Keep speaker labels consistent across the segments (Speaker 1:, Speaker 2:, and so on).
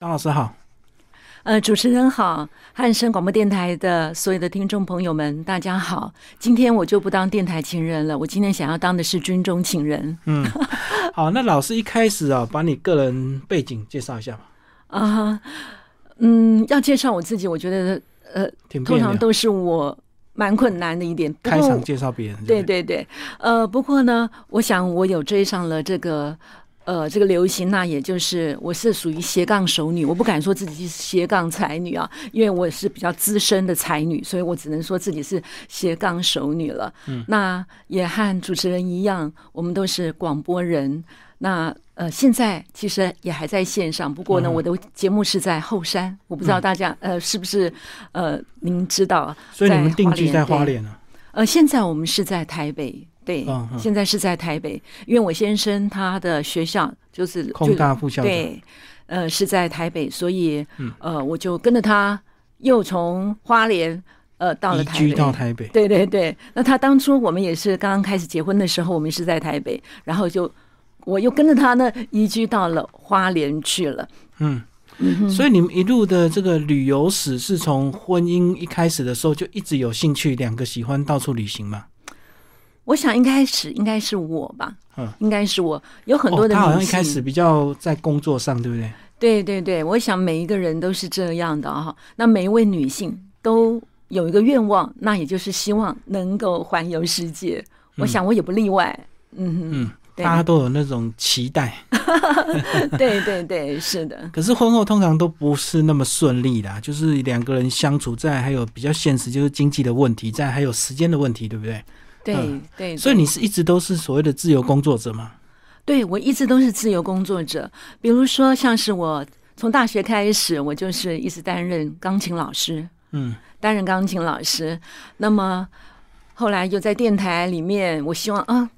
Speaker 1: 张老师好，
Speaker 2: 呃，主持人好，汉声广播电台的所有的听众朋友们，大家好。今天我就不当电台情人了，我今天想要当的是军中情人。
Speaker 1: 嗯，好，那老师一开始啊，把你个人背景介绍一下吧。
Speaker 2: 啊，嗯，要介绍我自己，我觉得呃，通常都是我蛮困难的一点。
Speaker 1: 开场介绍别人，
Speaker 2: 对
Speaker 1: 不，
Speaker 2: 对对，呃，不过呢，我想我有追上了这个。呃，这个流行，那也就是我是属于斜杠熟女，我不敢说自己是斜杠才女啊，因为我是比较资深的才女，所以我只能说自己是斜杠熟女了。
Speaker 1: 嗯，
Speaker 2: 那也和主持人一样，我们都是广播人。那呃，现在其实也还在线上，不过呢，
Speaker 1: 嗯
Speaker 2: 我的节目是在后山，我不知道大家、呃是不是呃您知道啊？
Speaker 1: 所以你们定居在花
Speaker 2: 对
Speaker 1: 莲啊？
Speaker 2: 呃，现在我们是在台北，对，
Speaker 1: 嗯嗯
Speaker 2: 现在是在台北，因为我先生他的学校就是
Speaker 1: 空大副校长，
Speaker 2: 对，呃，是在台北，所以、
Speaker 1: 嗯
Speaker 2: 呃，我就跟着他又从花莲呃到了台北，
Speaker 1: 到台北。
Speaker 2: 对对对。那他当初我们也是刚刚开始结婚的时候，我们是在台北，然后就我又跟着他呢移居到了花莲去了。
Speaker 1: 嗯，
Speaker 2: 嗯，
Speaker 1: 所以你们一路的这个旅游史是从婚姻一开始的时候就一直有兴趣，两个喜欢到处旅行嘛？
Speaker 2: 我想应该是应该是我吧，
Speaker 1: 嗯，
Speaker 2: 应该是我，有很多
Speaker 1: 哦，
Speaker 2: 的
Speaker 1: 他好像一开始比较在工作上，对不对？
Speaker 2: 对对对，我想每一个人都是这样的哈。那每一位女性都有一个愿望，那也就是希望能够环游世界。我想我也不例外。嗯，
Speaker 1: 嗯，大家都有那种期待，
Speaker 2: 对对对，是的，
Speaker 1: 可是婚后通常都不是那么顺利啦，就是两个人相处，在还有比较现实，就是经济的问题，在还有时间的问题，对不对？
Speaker 2: 对
Speaker 1: 嗯
Speaker 2: 对。
Speaker 1: 所以你是一直都是所谓的自由工作者吗？
Speaker 2: 对我一直都是自由工作者，比如说像是我从大学开始，我就是一直担任钢琴老师，
Speaker 1: 嗯
Speaker 2: 担任钢琴老师。那么后来又在电台里面，我希望啊，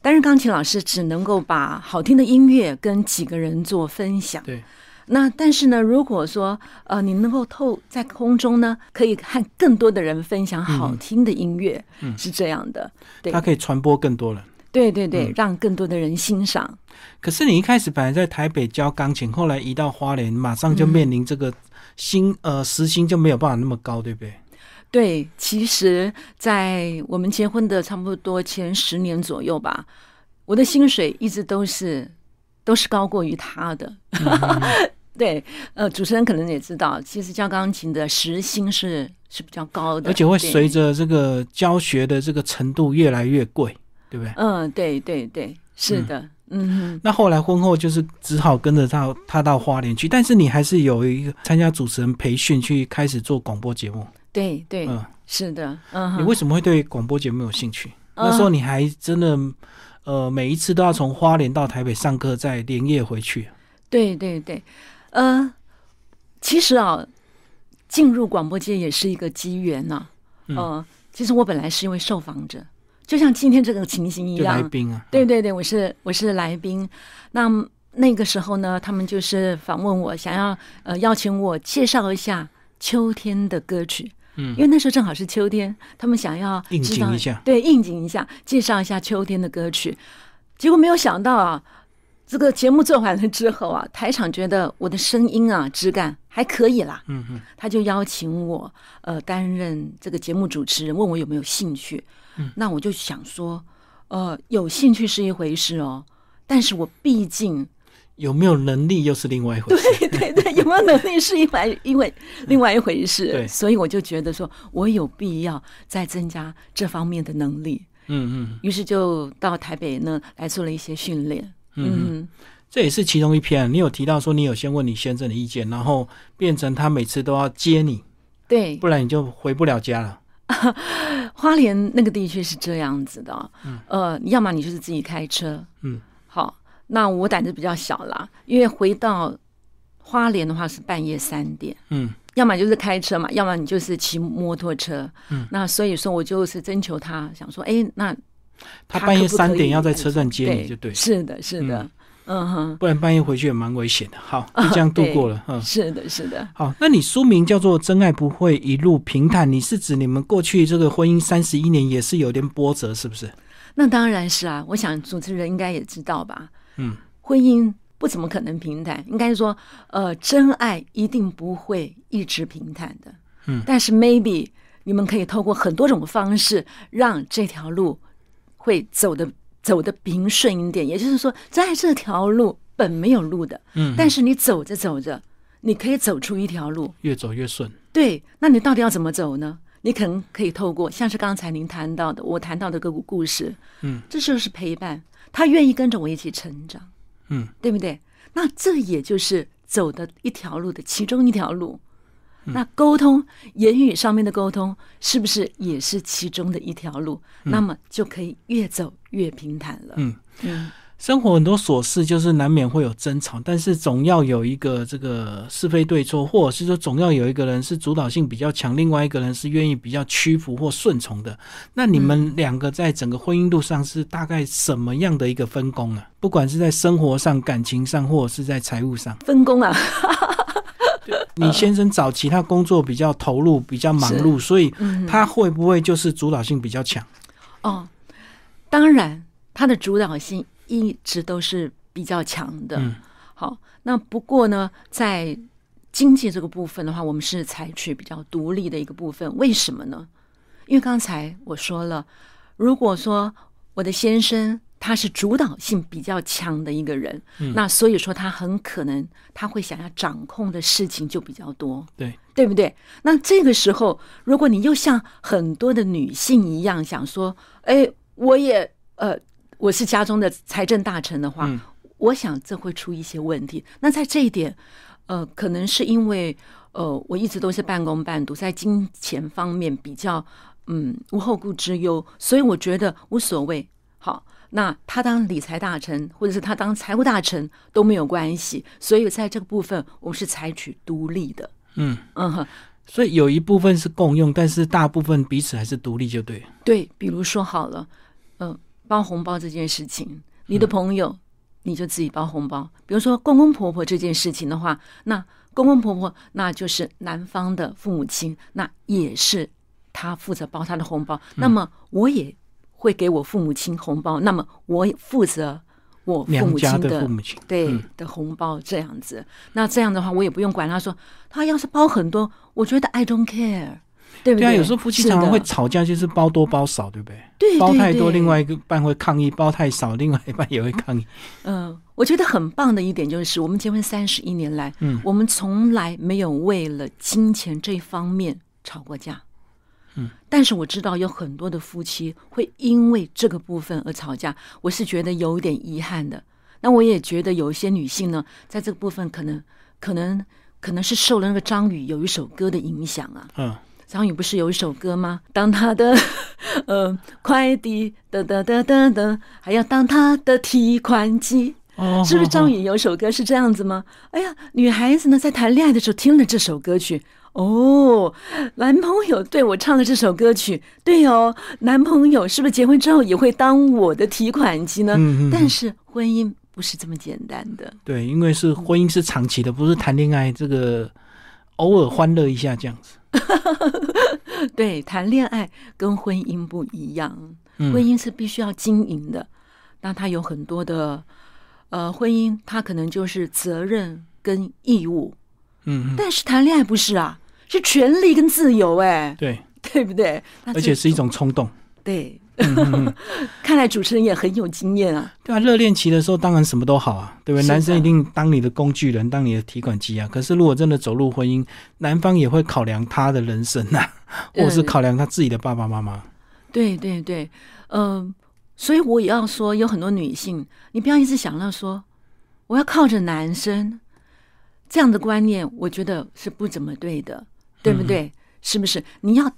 Speaker 2: 担任钢琴老师只能够把好听的音乐跟几个人做分享。
Speaker 1: 对。
Speaker 2: 那但是呢，如果说呃，你能够透在空中呢，可以和更多的人分享好听的音乐，
Speaker 1: 嗯
Speaker 2: 是这样的。对
Speaker 1: 它可以传播更多人。
Speaker 2: 对对对，
Speaker 1: 嗯
Speaker 2: 让更多的人欣赏。
Speaker 1: 可是你一开始本来在台北教钢琴，后来移到花莲，马上就面临这个薪、呃时薪就没有办法那么高，对不对？
Speaker 2: 对，其实，在我们结婚的差不多前十年左右吧，我的薪水一直都是都是高过于他的。对，呃，主持人可能也知道，其实教钢琴的时薪是是比较高的，
Speaker 1: 而且会随着这个教学的这个程度越来越贵，对不对？
Speaker 2: 嗯，对对对，是的，嗯哼，
Speaker 1: 那后来婚后就是只好跟着他他到花莲去，但是你还是有一个参加主持人培训去开始做广播节目。
Speaker 2: 对对，
Speaker 1: 嗯，
Speaker 2: 是的，嗯，
Speaker 1: 你为什么会对广播节目有兴趣？
Speaker 2: 嗯
Speaker 1: 那时候你还真的呃每一次都要从花莲到台北上课，再连夜回去。
Speaker 2: 对对对，呃，其实啊，进入广播界也是一个机缘呐、
Speaker 1: 嗯
Speaker 2: 呃，其实我本来是一位受访者，就像今天这个情形一
Speaker 1: 样来。宾啊，
Speaker 2: 对对对，我是我是来宾。那那个时候呢，他们就是访问我，想要呃邀请我介绍一下秋天的歌曲。
Speaker 1: 嗯。
Speaker 2: 因为那时候正好是秋天，他们想要
Speaker 1: 应景一下。
Speaker 2: 对，应景一下，介绍一下秋天的歌曲。结果没有想到啊，这个节目做完了之后啊，台场觉得我的声音啊质感还可以啦，
Speaker 1: 嗯嗯，
Speaker 2: 他就邀请我呃担任这个节目主持人，问我有没有兴趣。
Speaker 1: 嗯，
Speaker 2: 那我就想说，呃，有兴趣是一回事哦，但是我毕竟
Speaker 1: 有没有能力又是另外一回事。
Speaker 2: 对对对，有没有能力是一回 因为另外一回事。
Speaker 1: 对
Speaker 2: 所以我就觉得说我有必要再增加这方面的能力，
Speaker 1: 嗯嗯
Speaker 2: 于是就到台北呢来做了一些训练。
Speaker 1: 嗯这也是其中一篇。你有提到说你有先问你先生的意见，然后变成他每次都要接你，
Speaker 2: 对，
Speaker 1: 不然你就回不了家了。
Speaker 2: 花莲那个地区是这样子的，嗯呃，要么你就是自己开车，
Speaker 1: 嗯，
Speaker 2: 好，那我胆子比较小啦，因为回到花莲的话是半夜三点，
Speaker 1: 嗯。
Speaker 2: 要么就是开车嘛，要么你就是骑摩托车，
Speaker 1: 嗯，
Speaker 2: 那所以说我就是征求他，想说，哎，那
Speaker 1: 他半夜三点要在车站接你就对，
Speaker 2: 是的，是的，嗯。哼，
Speaker 1: 不然半夜回去也蛮危险的。好，就这样度过了。嗯，
Speaker 2: 是的，是的，
Speaker 1: 好，那你书名叫做《真爱不会一路平坦》，你是指你们过去这个婚姻三十一年也是有点波折，是不是？
Speaker 2: 那当然是啊，我想主持人应该也知道吧，
Speaker 1: 嗯，
Speaker 2: 婚姻不怎么可能平坦。应该是说，呃，真爱一定不会一直平坦的。
Speaker 1: 嗯，
Speaker 2: 但是 maybe 你们可以透过很多种方式，让这条路会走的走的平顺一点。也就是说，在这条路本没有路的，
Speaker 1: 嗯，
Speaker 2: 但是你走着走着，你可以走出一条路。
Speaker 1: 越走越顺。
Speaker 2: 对，那你到底要怎么走呢？你可能可以透过像是刚才您谈到的，我谈到的个故事，
Speaker 1: 嗯，
Speaker 2: 这就是陪伴，他愿意跟着我一起成长，
Speaker 1: 嗯，
Speaker 2: 对不对？那这也就是走的一条路的其中一条路。那沟通，言语上面的沟通，是不是也是其中的一条路？那么就可以越走越平坦了。
Speaker 1: 嗯
Speaker 2: 嗯，
Speaker 1: 生活很多琐事，就是难免会有争吵，但是总要有一个这个是非对错，或者是说总要有一个人是主导性比较强，另外一个人是愿意比较屈服或顺从的。那你们两个在整个婚姻路上是大概什么样的一个分工啊？不管是在生活上、感情上，或者是在财务上，
Speaker 2: 分工啊，
Speaker 1: 你先生找其他工作比较投入、比较忙碌，所以
Speaker 2: 嗯，
Speaker 1: 他会不会就是主导性比较强？
Speaker 2: 哦，当然，他的主导性一直都是比较强的。
Speaker 1: 嗯
Speaker 2: 好，那不过呢，在经济这个部分的话，我们是采取比较独立的一个部分。为什么呢？因为刚才我说了，如果说我的先生他是主导性比较强的一个人，
Speaker 1: 嗯
Speaker 2: 那所以说他很可能他会想要掌控的事情就比较多。
Speaker 1: 对，
Speaker 2: 对不对？那这个时候，如果你又像很多的女性一样想说，哎，我也呃，我是家中的财政大臣的话，
Speaker 1: 嗯
Speaker 2: 我想这会出一些问题。那在这一点，呃，可能是因为呃，我一直都是半工半读，在金钱方面比较嗯无后顾之忧，所以我觉得无所谓。好，那他当理财大臣，或者是他当财务大臣都没有关系。所以在这个部分，我们是采取独立的。
Speaker 1: 嗯，
Speaker 2: 嗯哼，
Speaker 1: 所以有一部分是共用，但是大部分彼此还是独立，就对。
Speaker 2: 对，比如说好了，嗯、包红包这件事情，你的朋友、你就自己包红包。比如说公公婆婆这件事情的话，那公公婆婆那就是男方的父母亲，那也是他负责包他的红包。那么我也会给我父母亲红包，那么我也负责我父母亲
Speaker 1: 的父母亲，
Speaker 2: 对、
Speaker 1: 嗯
Speaker 2: 的红包这样子。那这样的话，我也不用管他说他要是包很多，我觉得 I don't care，对不
Speaker 1: 对啊，有时候夫妻常常会吵架，就是包多包少，对不对？
Speaker 2: 对对
Speaker 1: 包太多，另外一个半会抗议；包太少，另外一半也会抗议。
Speaker 2: 嗯，我觉得很棒的一点就是，我们结婚三十一年来，
Speaker 1: 嗯
Speaker 2: 我们从来没有为了金钱这方面吵过架。
Speaker 1: 嗯，
Speaker 2: 但是我知道有很多的夫妻会因为这个部分而吵架，我是觉得有一点遗憾的。那我也觉得有一些女性呢，在这个部分可能可能可能是受了那个张宇有一首歌的影响啊。
Speaker 1: 嗯，
Speaker 2: 张宇不是有一首歌吗？当他的 呃快递哒哒哒哒哒，还要当他的提款机。
Speaker 1: 哦，
Speaker 2: 是不是张
Speaker 1: 宇？
Speaker 2: 有首歌是这样子吗？哎呀，女孩子呢在谈恋爱的时候听了这首歌曲，哦，男朋友对我唱了这首歌曲，对哦，男朋友是不是结婚之后也会当我的提款机呢？
Speaker 1: 嗯嗯嗯
Speaker 2: 但是婚姻不是这么简单的，
Speaker 1: 对，因为是婚姻是长期的，不是谈恋爱这个偶尔欢乐一下这样子。
Speaker 2: 对，谈恋爱跟婚姻不一样，
Speaker 1: 嗯。
Speaker 2: 婚姻是必须要经营的，那它有很多的呃，婚姻它可能就是责任跟义务，
Speaker 1: 嗯嗯，
Speaker 2: 但是谈恋爱不是啊，是权利跟自由、哎，
Speaker 1: 对，
Speaker 2: 对不对？
Speaker 1: 而且是一种冲动。
Speaker 2: 对，看来主持人也很有经验啊。
Speaker 1: 对啊，热恋期的时候当然什么都好啊，对不对？男生一定当你的工具人，当你的提款机啊。可是如果真的走入婚姻，男方也会考量他的人生呐、或者是
Speaker 2: 嗯
Speaker 1: 考量他自己的爸爸妈妈。
Speaker 2: 对对对，嗯、所以我也要说，有很多女性，你不要一直想到说我要靠着男生这样的观念，我觉得是不怎么对的，对不对？是不是？你要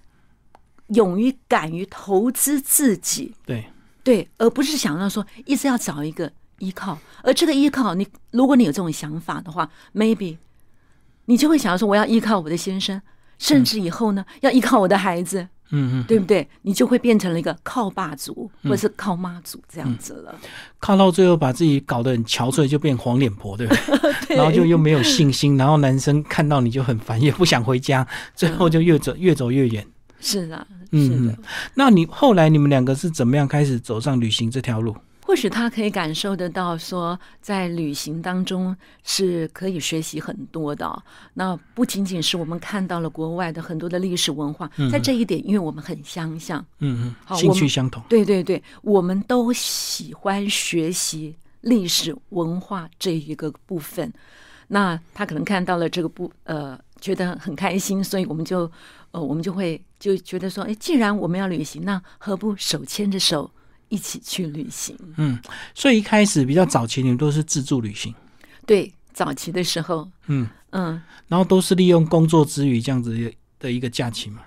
Speaker 2: 勇于敢于投资自己，
Speaker 1: 对，
Speaker 2: 对，而不是想到说一直要找一个依靠，而这个依靠，你如果你有这种想法的话，maybe 你就会想要说我要依靠我的先生，甚至以后呢、要依靠我的孩子，
Speaker 1: 嗯嗯，
Speaker 2: 对不对？你就会变成了一个靠爸族或者是靠妈族这样子了。
Speaker 1: 靠到最后把自己搞得很憔悴，就变黄脸婆，对不对？
Speaker 2: 对
Speaker 1: 然后就又没有信心，然后男生看到你就很烦，也不想回家，最后就越走越走越远。
Speaker 2: 是啊，
Speaker 1: 嗯
Speaker 2: 是的
Speaker 1: 嗯。那你后来你们两个是怎么样开始走上旅行这条路？
Speaker 2: 或或许他可以感受得到，说在旅行当中是可以学习很多的。那不仅仅是我们看到了国外的很多的历史文化，在这一点，因为我们很相像，
Speaker 1: 嗯嗯，兴趣相同，
Speaker 2: 对对对，我们都喜欢学习历史文化这一个部分。那他可能看到了这个部，呃，觉得很开心，所以我们就，呃，我们就会就觉得说，哎，既然我们要旅行，那何不手牵着手？一起去旅行，
Speaker 1: 嗯，所以一开始比较早期，你们都是自助旅行，
Speaker 2: 对，早期的时候，
Speaker 1: 嗯。嗯，然后都是利用工作之余这样子的一个假期嘛，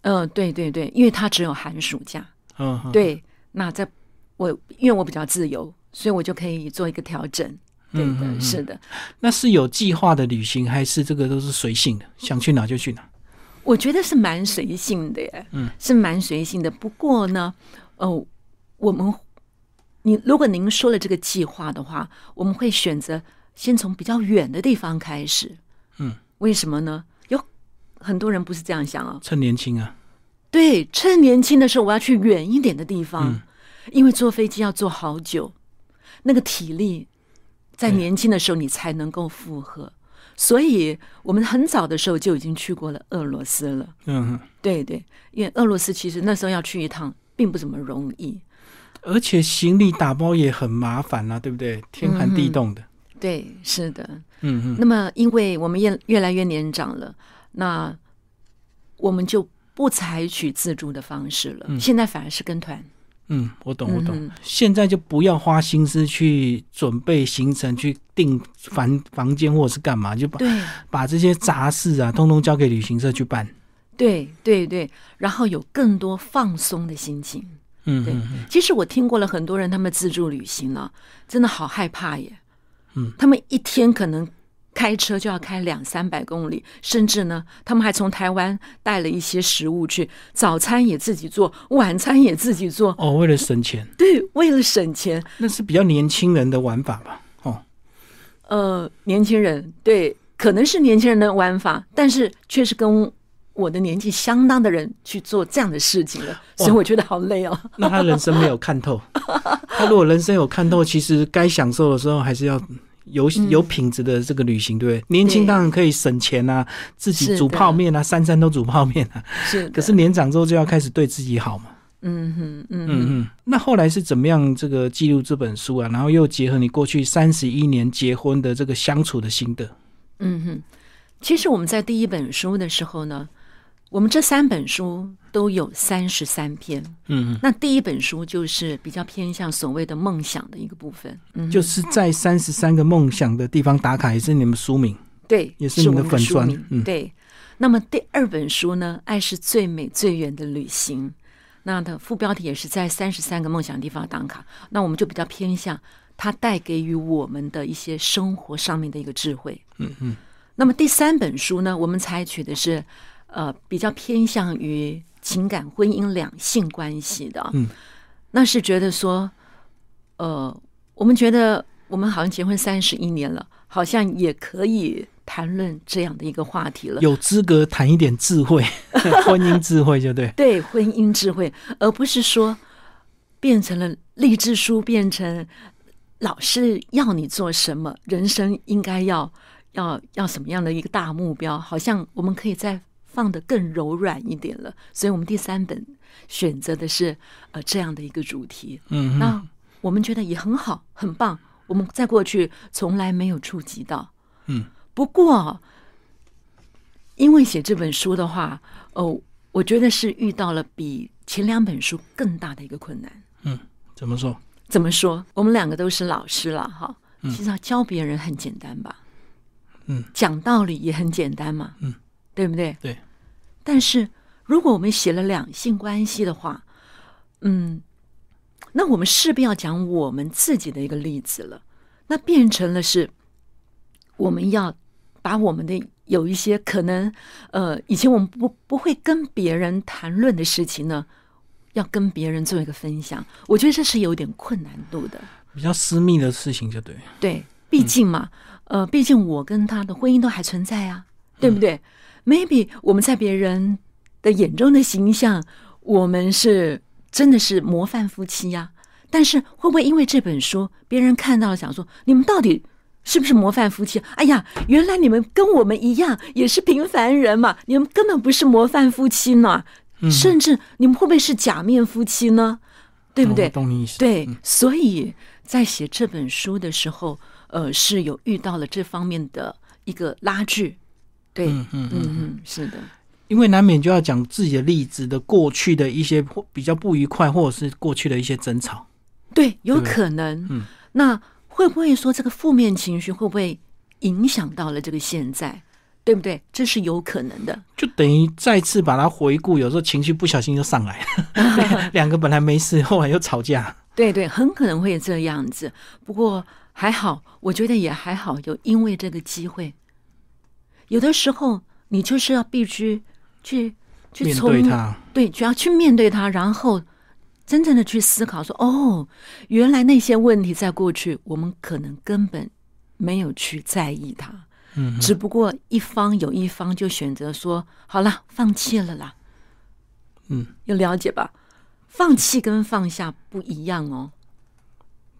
Speaker 2: 嗯，对对对，因为它只有寒暑假，嗯，对，那在我因为我比较自由，所以我就可以做一个调整，对的，是的，
Speaker 1: 那是有计划的旅行，还是这个都是随性的，想去哪就去哪？
Speaker 2: 我觉得是蛮随性的耶，嗯，是蛮随性的，不过呢，哦。我们，你如果您说了这个计划的话，我们会选择先从比较远的地方开始。
Speaker 1: 嗯，
Speaker 2: 为什么呢？有很多人不是这样想啊。
Speaker 1: 趁年轻啊。
Speaker 2: 对，趁年轻的时候，我要去远一点的地方，因为坐飞机要坐好久，那个体力在年轻的时候你才能够复合。所以我们很早的时候就已经去过了俄罗斯了。
Speaker 1: 嗯，
Speaker 2: 对对，因为俄罗斯其实那时候要去一趟并不怎么容易。
Speaker 1: 而且行李打包也很麻烦啊，对不对？天寒地冻的。
Speaker 2: 对，是的。
Speaker 1: 嗯嗯。
Speaker 2: 那么，因为我们越越来越年长了，那我们就不采取自助的方式了。现在反而是跟团。
Speaker 1: 嗯，我懂，我懂。现在就不要花心思去准备行程、去订房房间或者是干嘛，就把把这些杂事啊，通通交给旅行社去办。
Speaker 2: 对对对，然后有更多放松的心情。
Speaker 1: 嗯，
Speaker 2: 对，其实我听过了很多人，他们自助旅行啊，真的好害怕耶。
Speaker 1: 嗯，
Speaker 2: 他们一天可能开车就要开两三百公里，甚至呢，他们还从台湾带了一些食物去，早餐也自己做，晚餐也自己做。
Speaker 1: 哦，为了省钱。
Speaker 2: 对，为了省钱。
Speaker 1: 那是比较年轻人的玩法吧？哦，
Speaker 2: 呃，年轻人对，可能是年轻人的玩法，但是却是跟。我的年纪相当的人去做这样的事情了，所以我觉得好累哦。
Speaker 1: 那他人生没有看透，他如果人生有看透，其实该享受的时候还是要有有品质的这个旅行，对不对？年轻当然可以省钱啊，自己煮泡面啊，三餐都煮泡面啊。
Speaker 2: 是，
Speaker 1: 可是年长之后就要开始对自己好嘛。
Speaker 2: 嗯哼，嗯
Speaker 1: 嗯嗯。那后来是怎么样这个记录这本书啊？然后又结合你过去三十一年结婚的这个相处的心得。
Speaker 2: 嗯哼，其实我们在第一本书的时候呢。我们这三本书都有三十三篇，
Speaker 1: 嗯，
Speaker 2: 那第一本书就是比较偏向所谓的梦想的一个部分，嗯，
Speaker 1: 就是在三十三个梦想的地方打卡，也是你们书名，
Speaker 2: 对，
Speaker 1: 也是你们的粉砖，
Speaker 2: 嗯，对。那么第二本书呢，《爱是最美最远的旅行》，那的副标题也是在三十三个梦想地方打卡，那我们就比较偏向它带给予我们的一些生活上面的一个智慧，
Speaker 1: 嗯嗯。
Speaker 2: 那么第三本书呢，我们采取的是。呃，比较偏向于情感、婚姻、两性关系的，
Speaker 1: 嗯，
Speaker 2: 那是觉得说，呃，我们觉得我们好像结婚三十一年了，好像也可以谈论这样的一个话题了，
Speaker 1: 有资格谈一点智慧，婚姻智慧，就对，
Speaker 2: 对，婚姻智慧，而不是说变成了励志书，变成老师要你做什么，人生应该要要要什么样的一个大目标，好像我们可以在。放的更柔软一点了，所以我们第三本选择的是呃这样的一个主题。
Speaker 1: 嗯，
Speaker 2: 那我们觉得也很好，很棒。我们在过去从来没有触及到。
Speaker 1: 嗯，
Speaker 2: 不过因为写这本书的话，哦，我觉得是遇到了比前两本书更大的一个困难。
Speaker 1: 嗯，怎么说？
Speaker 2: 怎么说？我们两个都是老师了，哈。其实要教别人很简单吧？
Speaker 1: 嗯，
Speaker 2: 讲道理也很简单嘛。
Speaker 1: 嗯，
Speaker 2: 对不对？
Speaker 1: 对。
Speaker 2: 但是，如果我们写了两性关系的话，嗯，那我们势必要讲我们自己的一个例子了。那变成了是，我们要把我们的有一些可能，呃，以前我们不不会跟别人谈论的事情呢，要跟别人做一个分享。我觉得这是有点困难度的，
Speaker 1: 比较私密的事情，就对。
Speaker 2: 对，毕竟嘛，呃，毕竟我跟他的婚姻都还存在啊，对不对？maybe 我们在别人的眼中的形象，我们是真的是模范夫妻呀。但是会不会因为这本书，别人看到了想说，你们到底是不是模范夫妻？哎呀，原来你们跟我们一样，也是平凡人嘛，你们根本不是模范夫妻呢，甚至你们会不会是假面夫妻呢？对不对？
Speaker 1: 懂你意思。
Speaker 2: 对，所以在写这本书的时候，呃，是有遇到了这方面的一个拉锯。对，嗯嗯嗯，是的。
Speaker 1: 因为难免就要讲自己的例子的过去的一些比较不愉快，或者是过去的一些争吵。
Speaker 2: 对，有可能。嗯，那会不会说这个负面情绪会不会影响到了这个现在？对不对？这是有可能的。
Speaker 1: 就等于再次把它回顾，有时候情绪不小心就上来了。两个本来没事，后来又吵架。
Speaker 2: 对对，很可能会这样子。不过还好，我觉得也还好。有因为这个机会，有的时候你就是要必须去去
Speaker 1: 从
Speaker 2: 对，就要去面对它，然后真正的去思考说：哦，原来那些问题在过去，我们可能根本没有去在意它。
Speaker 1: 嗯，
Speaker 2: 只不过一方有一方就选择说好了，放弃了啦。
Speaker 1: 嗯，
Speaker 2: 有了解吧？放弃跟放下不一样哦。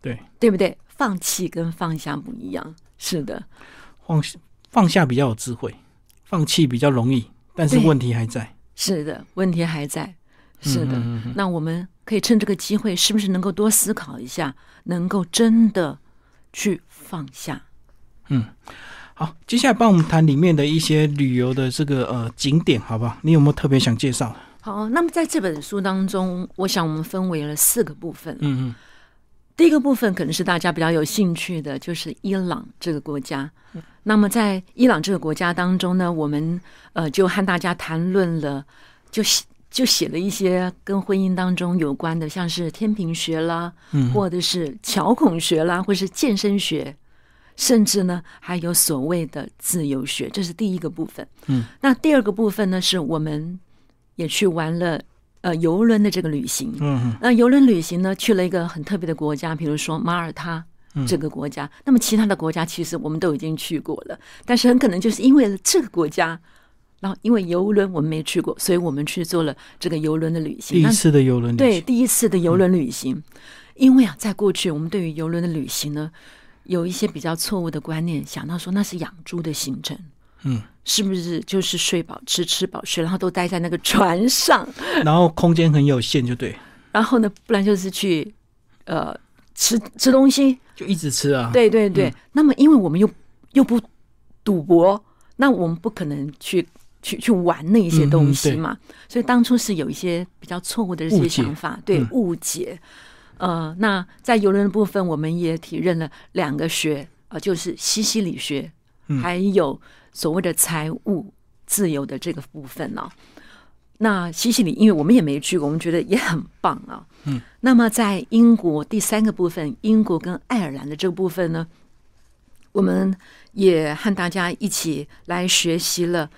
Speaker 1: 对，
Speaker 2: 对不对？放弃跟放下不一样。是的，
Speaker 1: 放放下比较有智慧，放弃比较容易，但是问题还在。
Speaker 2: 是的，问题还在。是的，那我们可以趁这个机会，是不是能够多思考一下，能够真的去放下？
Speaker 1: 嗯。好，接下来帮我们谈里面的一些旅游的这个呃景点，好不好？你有没有特别想介绍？
Speaker 2: 好，那么在这本书当中，我想我们分为了四个部分。
Speaker 1: 嗯嗯，
Speaker 2: 第一个部分可能是大家比较有兴趣的，就是伊朗这个国家。那么在伊朗这个国家当中呢，我们呃就和大家谈论了，就写就写了一些跟婚姻当中有关的，像是天平学啦，
Speaker 1: 嗯，
Speaker 2: 或者是桥孔学啦，或是健身学。甚至呢，还有所谓的自由学，这是第一个部分。
Speaker 1: 嗯，
Speaker 2: 那第二个部分呢，是我们也去玩了呃游轮的这个旅行。
Speaker 1: 嗯，
Speaker 2: 那游轮旅行呢，去了一个很特别的国家，比如说马耳他这个国家。那么其他的国家其实我们都已经去过了，但是很可能就是因为这个国家，然后因为游轮我们没去过，所以我们去做了这个游轮的旅行。
Speaker 1: 第一次的游轮，
Speaker 2: 对，第一次的游轮旅行。因为啊，在过去我们对于游轮的旅行呢。有一些比较错误的观念，想到说那是养猪的行程，
Speaker 1: 嗯，
Speaker 2: 是不是就是睡饱吃吃饱睡，然后都待在那个船上，
Speaker 1: 然后空间很有限，就对。
Speaker 2: 然后呢，不然就是去呃吃吃东西，
Speaker 1: 就一直吃啊。
Speaker 2: 对对对。那么，因为我们又又不赌博，那我们不可能去去去玩那些东西嘛，所以当初是有一些比较错误的这些想法，对误解。呃，那在游轮的部分，我们也体认了两个学啊，就是西西里学，还有所谓的财务自由的这个部分呢。那西西里，因为我们也没去过，我们觉得也很棒啊。
Speaker 1: 嗯，
Speaker 2: 那么在英国第三个部分，英国跟爱尔兰的这个部分呢，我们也和大家一起来学习了，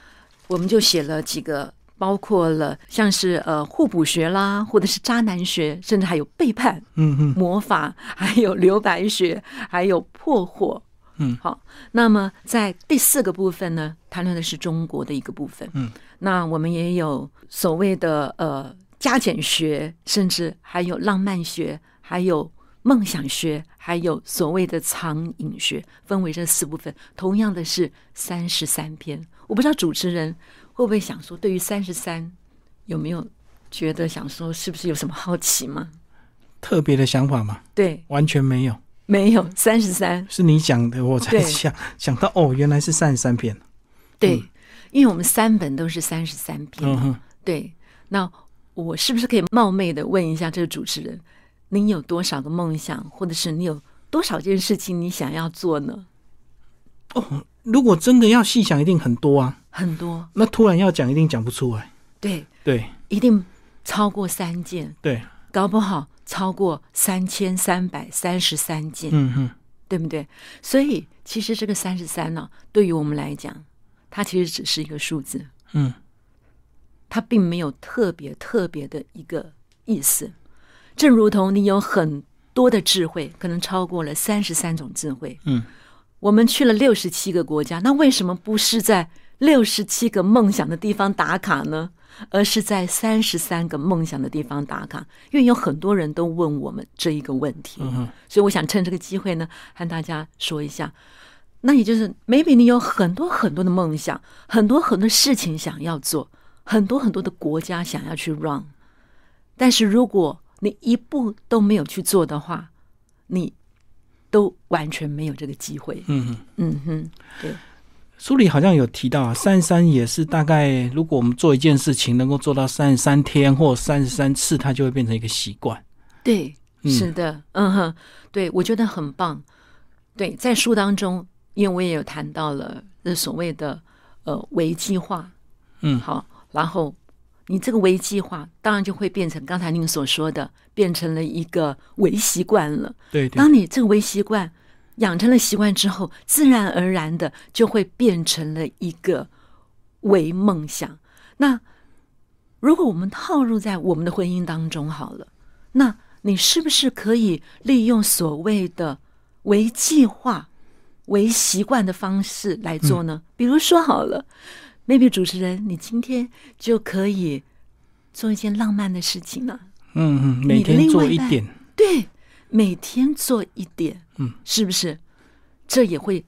Speaker 2: 我们就写了几个。包括了像是呃互补学啦，或者是渣男学，甚至还有背叛，
Speaker 1: 嗯嗯，
Speaker 2: 魔法，还有留白学，还有破获，
Speaker 1: 嗯，
Speaker 2: 好。那么在第四个部分呢，谈论的是中国的一个部分，
Speaker 1: 嗯，
Speaker 2: 那我们也有所谓的呃加减学，甚至还有浪漫学，还有梦想学，还有所谓的藏隐学，分为这四部分。同样的是三十三篇，我不知道主持人。会不会想说，对于三十三，有没有觉得想说，是不是有什么好奇吗？
Speaker 1: 特别的想法吗？
Speaker 2: 对，
Speaker 1: 完全没有，
Speaker 2: 没有。三十三
Speaker 1: 是你讲的，我才想想到哦，原来是三十三篇。
Speaker 2: 对，因为我们三本都是三十三篇。
Speaker 1: 嗯哼。
Speaker 2: 对，那我是不是可以冒昧的问一下这个主持人，您有多少个梦想，或者是你有多少件事情你想要做呢？
Speaker 1: 哦。如果真的要细想，一定很多啊，
Speaker 2: 很多。
Speaker 1: 那突然要讲，一定讲不出来。
Speaker 2: 对
Speaker 1: 对，
Speaker 2: 一定超过三件。
Speaker 1: 对，
Speaker 2: 搞不好超过三千三百三十三件。
Speaker 1: 嗯哼，
Speaker 2: 对不对？所以其实这个三十三呢，对于我们来讲，它其实只是一个数字。
Speaker 1: 嗯，
Speaker 2: 它并没有特别特别的一个意思。正如同你有很多的智慧，可能超过了三十三种智慧。
Speaker 1: 嗯。
Speaker 2: 我们去了六十七个国家，那为什么不是在六十七个梦想的地方打卡呢？而是在三十三个梦想的地方打卡，因为有很多人都问我们这一个问题，
Speaker 1: 嗯，
Speaker 2: 所以我想趁这个机会呢，和大家说一下。那也就是，maybe 你有很多很多的梦想，很多很多事情想要做，很多很多的国家想要去 run，但是如果你一步都没有去做的话，你都完全没有这个机会。
Speaker 1: 嗯哼。
Speaker 2: 嗯哼，对，
Speaker 1: 书里好像有提到啊，三十三也是大概，如果我们做一件事情能够做到三十三天或三十三次，它就会变成一个习惯。
Speaker 2: 对，
Speaker 1: 嗯
Speaker 2: 是的，嗯哼，对我觉得很棒。对，在书当中，因为我也有谈到了这所谓的呃微计划，
Speaker 1: 嗯
Speaker 2: 好，然后你这个微计划当然就会变成刚才您所说的，变成了一个微习惯了。
Speaker 1: 对对，
Speaker 2: 当你这个微习惯养成了习惯之后，自然而然的就会变成了一个为梦想。那如果我们套入在我们的婚姻当中好了，那你是不是可以利用所谓的为计划、为习惯的方式来做呢？比如说好了，maybe 主持人，你今天就可以做一件浪漫的事情了。
Speaker 1: 嗯嗯，每天做一点，
Speaker 2: 对，每天做一点，
Speaker 1: 嗯，
Speaker 2: 是不是？这也会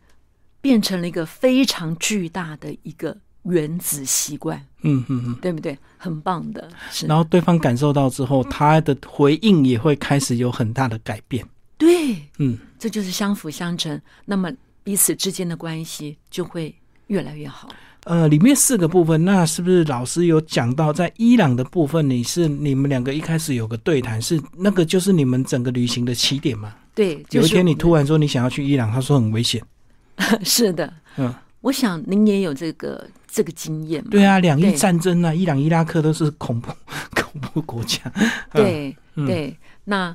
Speaker 2: 变成了一个非常巨大的一个原子习惯，
Speaker 1: 嗯嗯嗯。
Speaker 2: 对不对？很棒的，是
Speaker 1: 然后对方感受到之后，他的回应也会开始有很大的改变。
Speaker 2: 对，
Speaker 1: 嗯，
Speaker 2: 这就是相辅相成，那么彼此之间的关系就会越来越好。
Speaker 1: 呃，里面四个部分，那是不是老师有讲到，在伊朗的部分，你是你们两个一开始有个对谈，是那个就是你们整个旅行的起点吗？
Speaker 2: 对，就
Speaker 1: 有一天你突然说你想要去伊朗，他说很危险。
Speaker 2: 是的，
Speaker 1: 嗯，
Speaker 2: 我想您也有这个这个经验嘛？
Speaker 1: 对啊，两伊战争啊，伊朗、伊拉克都是恐怖 恐怖国家。
Speaker 2: 对、
Speaker 1: 嗯
Speaker 2: 对，那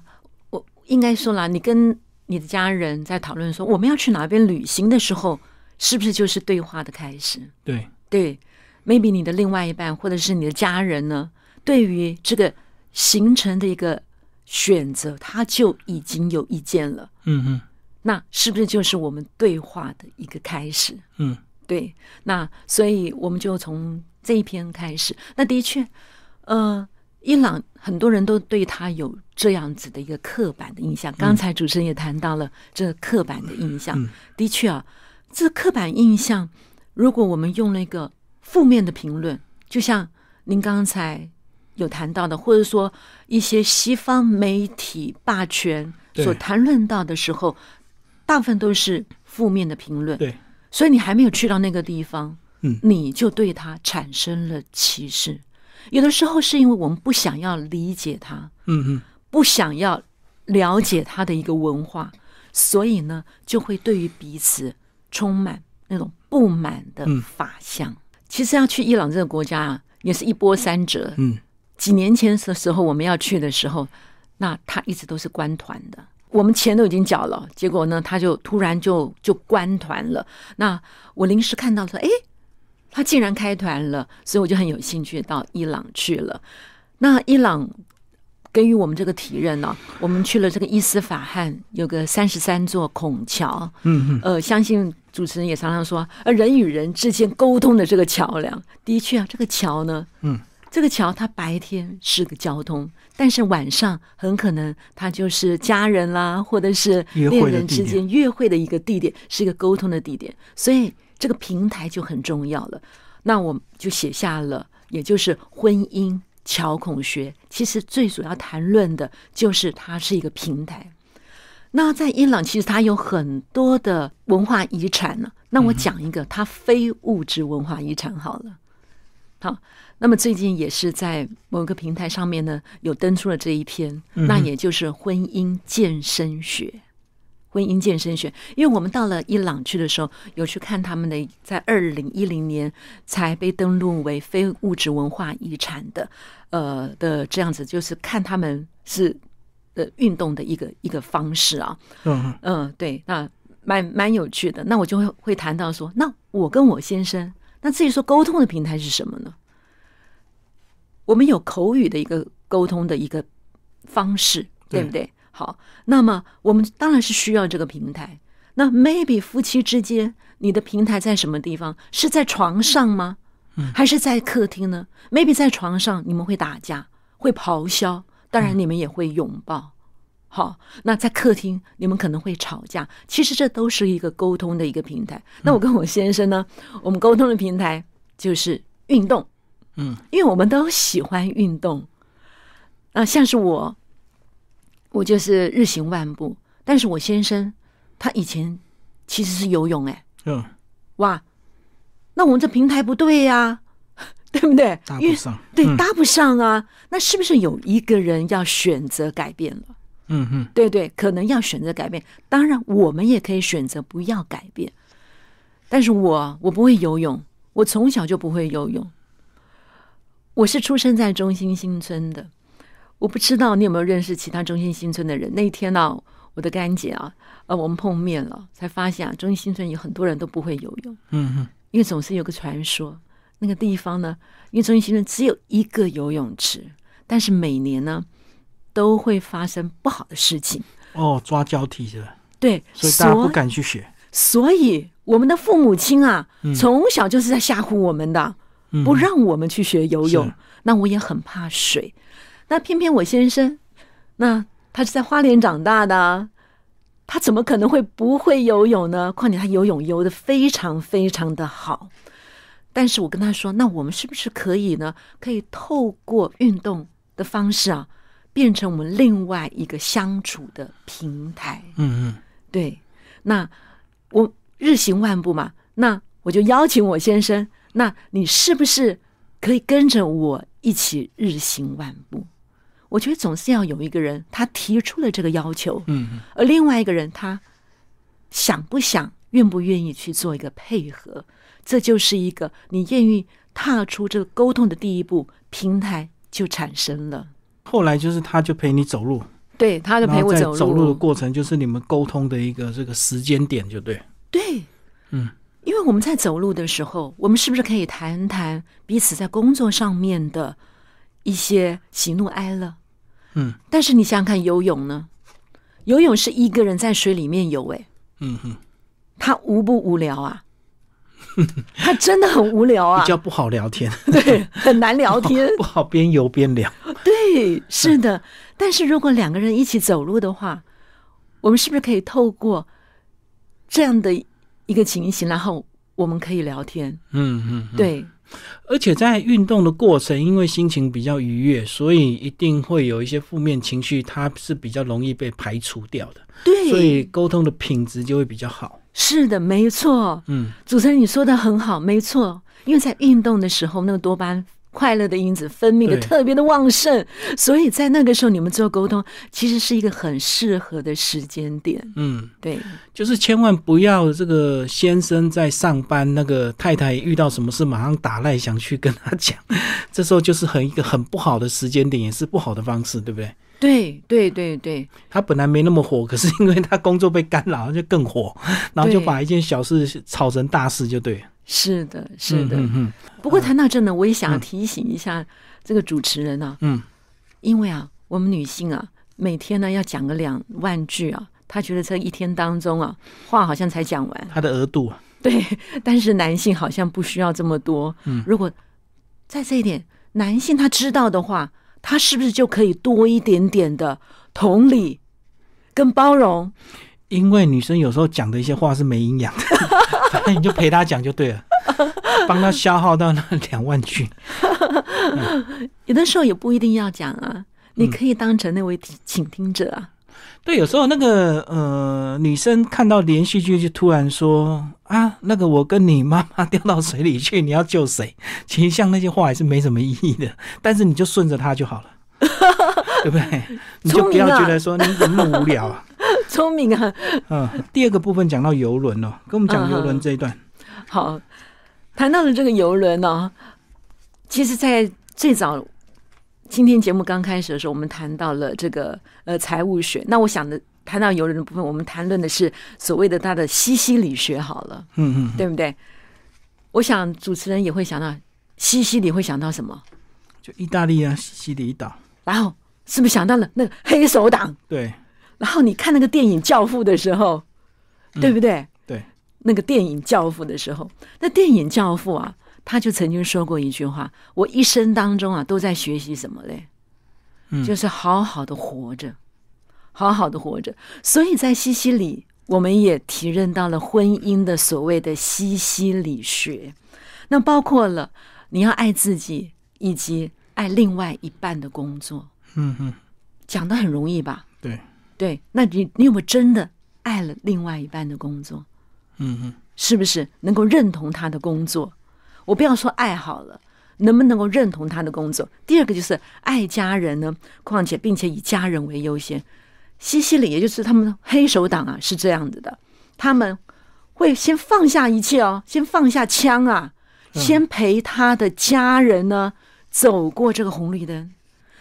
Speaker 2: 我应该说啦，你跟你的家人在讨论说我们要去哪边旅行的时候，是不是就是对话的开始？
Speaker 1: 对，
Speaker 2: 对，maybe 你的另外一半或者是你的家人呢，对于这个行程的一个选择，他就已经有意见了。
Speaker 1: 嗯嗯
Speaker 2: 那是不是就是我们对话的一个开始？
Speaker 1: 嗯
Speaker 2: 对，那所以我们就从这一篇开始。那的确，呃，伊朗很多人都对他有这样子的一个刻板的印象。刚才主持人也谈到了这个刻板的印象。
Speaker 1: 嗯
Speaker 2: 的确啊，这刻板印象，如果我们用了一个负面的评论，就像您刚才有谈到的，或者说一些西方媒体霸权所谈论到的时候，大部分都是负面的评论。
Speaker 1: 对，
Speaker 2: 所以你还没有去到那个地方，
Speaker 1: 嗯
Speaker 2: 你就对他产生了歧视。有的时候是因为我们不想要理解他，
Speaker 1: 嗯嗯
Speaker 2: 不想要了解他的一个文化，所以呢，就会对于彼此充满那种不满的
Speaker 1: 嗯
Speaker 2: 法相。其实要去伊朗这个国家啊，也是一波三折。
Speaker 1: 嗯
Speaker 2: 几年前的时候，我们要去的时候，那他一直都是关团的，我们钱都已经缴了，结果呢，他就突然就就关团了。那我临时看到说，诶，他竟然开团了，所以我就很有兴趣到伊朗去了。那伊朗给予我们这个体认呢、我们去了这个伊斯法罕，有个三十三座孔桥，
Speaker 1: 嗯嗯。
Speaker 2: 呃，相信主持人也常常说，呃，人与人之间沟通的这个桥梁，的确啊，这个桥呢，
Speaker 1: 嗯，
Speaker 2: 这个桥它白天是个交通，但是晚上很可能它就是家人啦，或者是恋人之间约会的一个地点，是一个沟通的地点，所以这个平台就很重要了。那我们就写下了，也就是婚姻桥孔学，其实最主要谈论的就是它是一个平台。那在伊朗，其实它有很多的文化遗产呢。那我讲一个它非物质文化遗产好了。好，那么最近也是在某个平台上面呢，有登出了这一篇，那也就是婚姻健身学。婚姻健身学，因为我们到了伊朗去的时候，有去看他们的，在二零一零年才被登录为非物质文化遗产的，呃的这样子，就是看他们是呃运动的一个一个方式啊，
Speaker 1: 嗯
Speaker 2: 嗯，对，那蛮蛮有趣的。那我就会会谈到说，那我跟我先生，那至于说沟通的平台是什么呢？我们有口语的一个沟通的一个方式，对不对？好，那么我们当然是需要这个平台。那 maybe 夫妻之间，你的平台在什么地方？是在床上吗？还是在客厅呢？maybe 在床上你们会打架，会咆哮，当然你们也会拥抱。好，那在客厅你们可能会吵架，其实这都是一个沟通的一个平台。那我跟我先生呢，我们沟通的平台就是运动，
Speaker 1: 嗯，
Speaker 2: 因为我们都喜欢运动。啊，像是我，我就是日行万步，但是我先生他以前其实是游泳，哎，
Speaker 1: 嗯，
Speaker 2: 哇，那我们这平台不对呀，对不对？
Speaker 1: 搭不上，
Speaker 2: 对，
Speaker 1: 嗯
Speaker 2: 搭不上啊。那是不是有一个人要选择改变了？
Speaker 1: 嗯嗯
Speaker 2: 对对，可能要选择改变。当然，我们也可以选择不要改变。但是我我不会游泳，我从小就不会游泳。我是出生在中心新村的，我不知道你有没有认识其他中心新村的人。那一天呢、我的干姐啊，呃，我们碰面了，才发现啊，中心新村有很多人都不会游泳。
Speaker 1: 嗯嗯
Speaker 2: 因为总是有个传说，那个地方呢，因为中心新村只有一个游泳池，但是每年呢都会发生不好的事情。
Speaker 1: 哦，抓交替是吧？
Speaker 2: 对，
Speaker 1: 所以大家不敢去学。
Speaker 2: 所以我们的父母亲啊，
Speaker 1: 嗯
Speaker 2: 从小就是在吓唬我们的，
Speaker 1: 嗯
Speaker 2: 不让我们去学游泳
Speaker 1: 是。
Speaker 2: 那我也很怕水，那偏偏我先生，那他是在花莲长大的啊，他怎么可能会不会游泳呢？况且他游泳游的非常非常的好。但是我跟他说，那我们是不是可以呢？可以透过运动的方式啊，变成我们另外一个相处的平台。
Speaker 1: 嗯嗯
Speaker 2: 对，那我日行万步嘛，那我就邀请我先生，那你是不是可以跟着我一起日行万步？我觉得总是要有一个人他提出了这个要求，
Speaker 1: 嗯。嗯
Speaker 2: 而另外一个人他想不想、愿不愿意去做一个配合，这就是一个你愿意踏出这个沟通的第一步，平台就产生了。
Speaker 1: 后来就是他就陪你走路，
Speaker 2: 对，他就陪我走路。
Speaker 1: 走路的过程就是你们沟通的一个这个时间点，就对。
Speaker 2: 对，
Speaker 1: 嗯，
Speaker 2: 因为我们在走路的时候，我们是不是可以谈谈彼此在工作上面的一些喜怒哀乐？
Speaker 1: 嗯
Speaker 2: 但是你想想看，游泳呢？游泳是一个人在水里面游，哎，
Speaker 1: 嗯哼，
Speaker 2: 他无不无聊啊？他真的很无聊啊
Speaker 1: 比，较不好聊天，
Speaker 2: 对，很难聊天。
Speaker 1: 不好边游边聊。
Speaker 2: 对，是的。但是如果两个人一起走路的话，我们是不是可以透过这样的一个情形，然后我们可以聊天？
Speaker 1: 嗯嗯，嗯。
Speaker 2: 对，
Speaker 1: 而且在运动的过程，因为心情比较愉悦，所以一定会有一些负面情绪，它是比较容易被排除掉的，
Speaker 2: 对，
Speaker 1: 所以沟通的品质就会比较好。
Speaker 2: 是的，没错。
Speaker 1: 嗯
Speaker 2: 主持人，你说的很好，没错。因为在运动的时候，那个多巴胺快乐的因子分泌的特别的旺盛，所以在那个时候你们做沟通，其实是一个很适合的时间点。
Speaker 1: 嗯，
Speaker 2: 对，
Speaker 1: 就是千万不要这个先生在上班，那个太太遇到什么事马上打赖想去跟他讲，这时候就是很一个很不好的时间点，也是不好的方式，对不对？
Speaker 2: 对，对，对，对，
Speaker 1: 他本来没那么火，可是因为他工作被干扰，就更火，然后就把一件小事吵成大事，就对。了。
Speaker 2: 是的，是的。
Speaker 1: 嗯嗯
Speaker 2: 不过谈到这呢，我也想要提醒一下这个主持人啊，
Speaker 1: 嗯
Speaker 2: 因为啊，我们女性啊，每天呢要讲个两万句啊，她觉得这一天当中啊，话好像才讲完
Speaker 1: 嗯，。他的额度啊，
Speaker 2: 对，但是男性好像不需要这么多。
Speaker 1: 嗯
Speaker 2: 如果在这一点，男性他知道的话，他是不是就可以多一点点的同理跟包容？
Speaker 1: 因为女生有时候讲的一些话是没营养的，反正你就陪她讲就对了，帮她消耗到那两万句。
Speaker 2: 有的时候也不一定要讲啊，你可以当成那位倾听者啊。
Speaker 1: 对，有时候那个呃，女生看到连续剧就突然说啊，那个我跟你妈妈掉到水里去，你要救谁？其实像那些话也是没什么意义的，但是你就顺着她就好了，对不对？你就不要觉得说你怎么那么无聊啊。
Speaker 2: 聪明啊，
Speaker 1: 嗯，第二个部分讲到游轮哦，跟我们讲游轮这一段。
Speaker 2: 好，谈到了这个游轮呢、其实，在最早今天节目刚开始的时候，我们谈到了这个呃财务学。那我想的谈到游轮的部分，我们谈论的是所谓的它的西西里学好了，
Speaker 1: 嗯嗯，
Speaker 2: 对不对？我想主持人也会想到西西里会想到什么，
Speaker 1: 就意大利啊，西西里岛，
Speaker 2: 然后是不是想到了那个黑手党？
Speaker 1: 对
Speaker 2: 然后你看那个电影《教父》的时候，对不对？
Speaker 1: 对，
Speaker 2: 那个电影《教父》的时候，那电影《教父》啊，他就曾经说过一句话：“我一生当中啊，都在学习什么嘞？
Speaker 1: 嗯
Speaker 2: 就是好好的活着，好好的活着。”所以在西西里，我们也提认到了婚姻的所谓的西西里学，那包括了你要爱自己，以及爱另外一半的工作。
Speaker 1: 嗯嗯，
Speaker 2: 讲的很容易吧？
Speaker 1: 对，
Speaker 2: 对，那你你有没有真的爱了另外一半的工作？
Speaker 1: 嗯哼，
Speaker 2: 是不是能够认同他的工作？我不要说爱好了，能不能够认同他的工作？第二个就是爱家人呢，况且并且以家人为优先。西西里也就是他们黑手党啊，是这样子的，他们会先放下一切哦，先放下枪啊，先陪他的家人呢走过这个红绿灯。